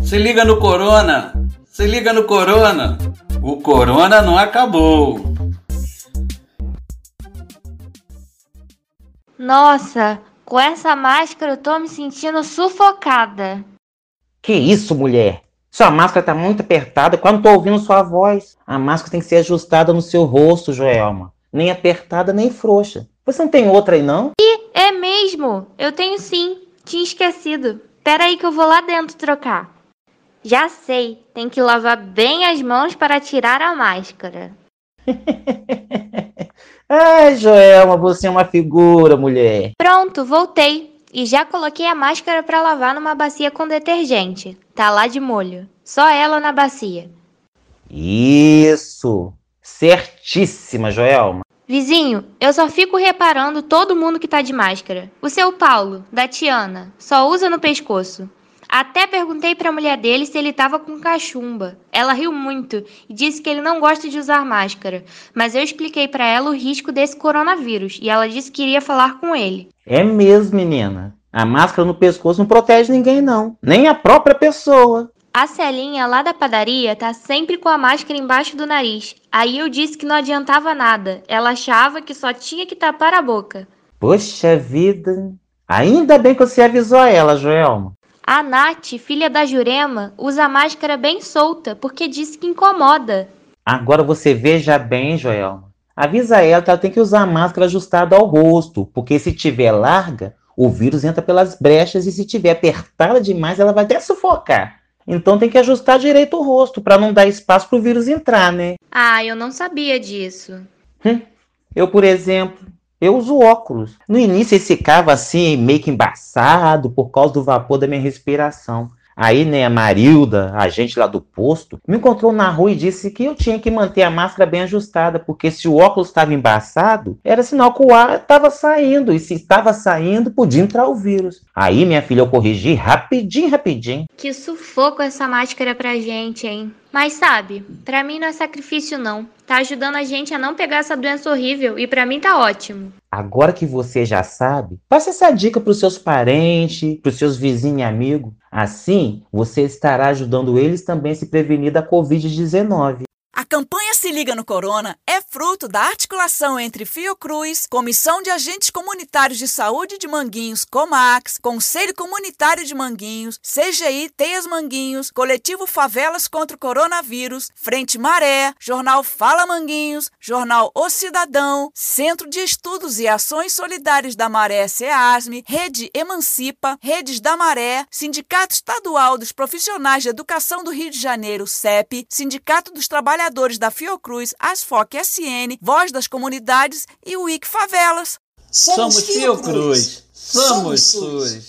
Se liga no Corona! Se liga no Corona! O Corona não acabou! Nossa, com essa máscara eu tô me sentindo sufocada. Que isso, mulher? Sua máscara tá muito apertada, quase não tô ouvindo sua voz. A máscara tem que ser ajustada no seu rosto, Joelma. Nem apertada, nem frouxa. Você não tem outra aí, não? Ih, é mesmo? Eu tenho sim. Tinha esquecido. Pera aí que eu vou lá dentro trocar. Já sei, tem que lavar bem as mãos para tirar a máscara. Ai, Joelma, você é uma figura, mulher. Pronto, voltei. E já coloquei a máscara para lavar numa bacia com detergente. Tá lá de molho. Só ela na bacia. Isso! Certíssima, Joelma. Vizinho, eu só fico reparando todo mundo que tá de máscara. O seu Paulo, da Tiana, só usa no pescoço. Até perguntei para a mulher dele se ele estava com cachumba. Ela riu muito e disse que ele não gosta de usar máscara, mas eu expliquei para ela o risco desse coronavírus e ela disse que iria falar com ele. É mesmo, menina. A máscara no pescoço não protege ninguém, não. Nem a própria pessoa. A Celinha lá da padaria tá sempre com a máscara embaixo do nariz. Aí eu disse que não adiantava nada. Ela achava que só tinha que tapar a boca. Poxa vida. Ainda bem que você avisou a ela, Joelma. A Nath, filha da Jurema, usa a máscara bem solta porque disse que incomoda. Agora você veja bem, Joelma. Avisa ela que ela tem que usar a máscara ajustada ao rosto, porque se tiver larga, o vírus entra pelas brechas e se tiver apertada demais, ela vai até sufocar. Então tem que ajustar direito o rosto para não dar espaço para o vírus entrar, né? Ah, eu não sabia disso. Hum, eu, por exemplo, eu uso óculos. No início ele ficava assim, meio que embaçado por causa do vapor da minha respiração. Aí, né, a Marilda, a gente lá do posto, me encontrou na rua e disse que eu tinha que manter a máscara bem ajustada, porque se o óculos estava embaçado, era sinal que o ar estava saindo, e se estava saindo, podia entrar o vírus. Aí, minha filha, eu corrigi rapidinho, rapidinho. Que sufoco essa máscara pra gente, hein? Mas sabe, pra mim não é sacrifício não. Tá ajudando a gente a não pegar essa doença horrível e pra mim tá ótimo. Agora que você já sabe, passe essa dica pros seus parentes, pros seus vizinhos e amigos. Assim, você estará ajudando eles também a se prevenir da Covid-19. Campanha Se Liga no Corona é fruto da articulação entre Fiocruz, Comissão de Agentes Comunitários de Saúde de Manguinhos, Comax, Conselho Comunitário de Manguinhos, CGI Teias Manguinhos, Coletivo Favelas contra o Coronavírus, Frente Maré, Jornal Fala Manguinhos, Jornal O Cidadão, Centro de Estudos e Ações Solidárias da Maré SEASME, Rede Emancipa, Redes da Maré, Sindicato Estadual dos Profissionais de Educação do Rio de Janeiro, CEP, Sindicato dos Trabalhadores da Fiocruz, Asfoc SN, Voz das Comunidades e o IC Favelas. Somos Fiocruz, somos SUS.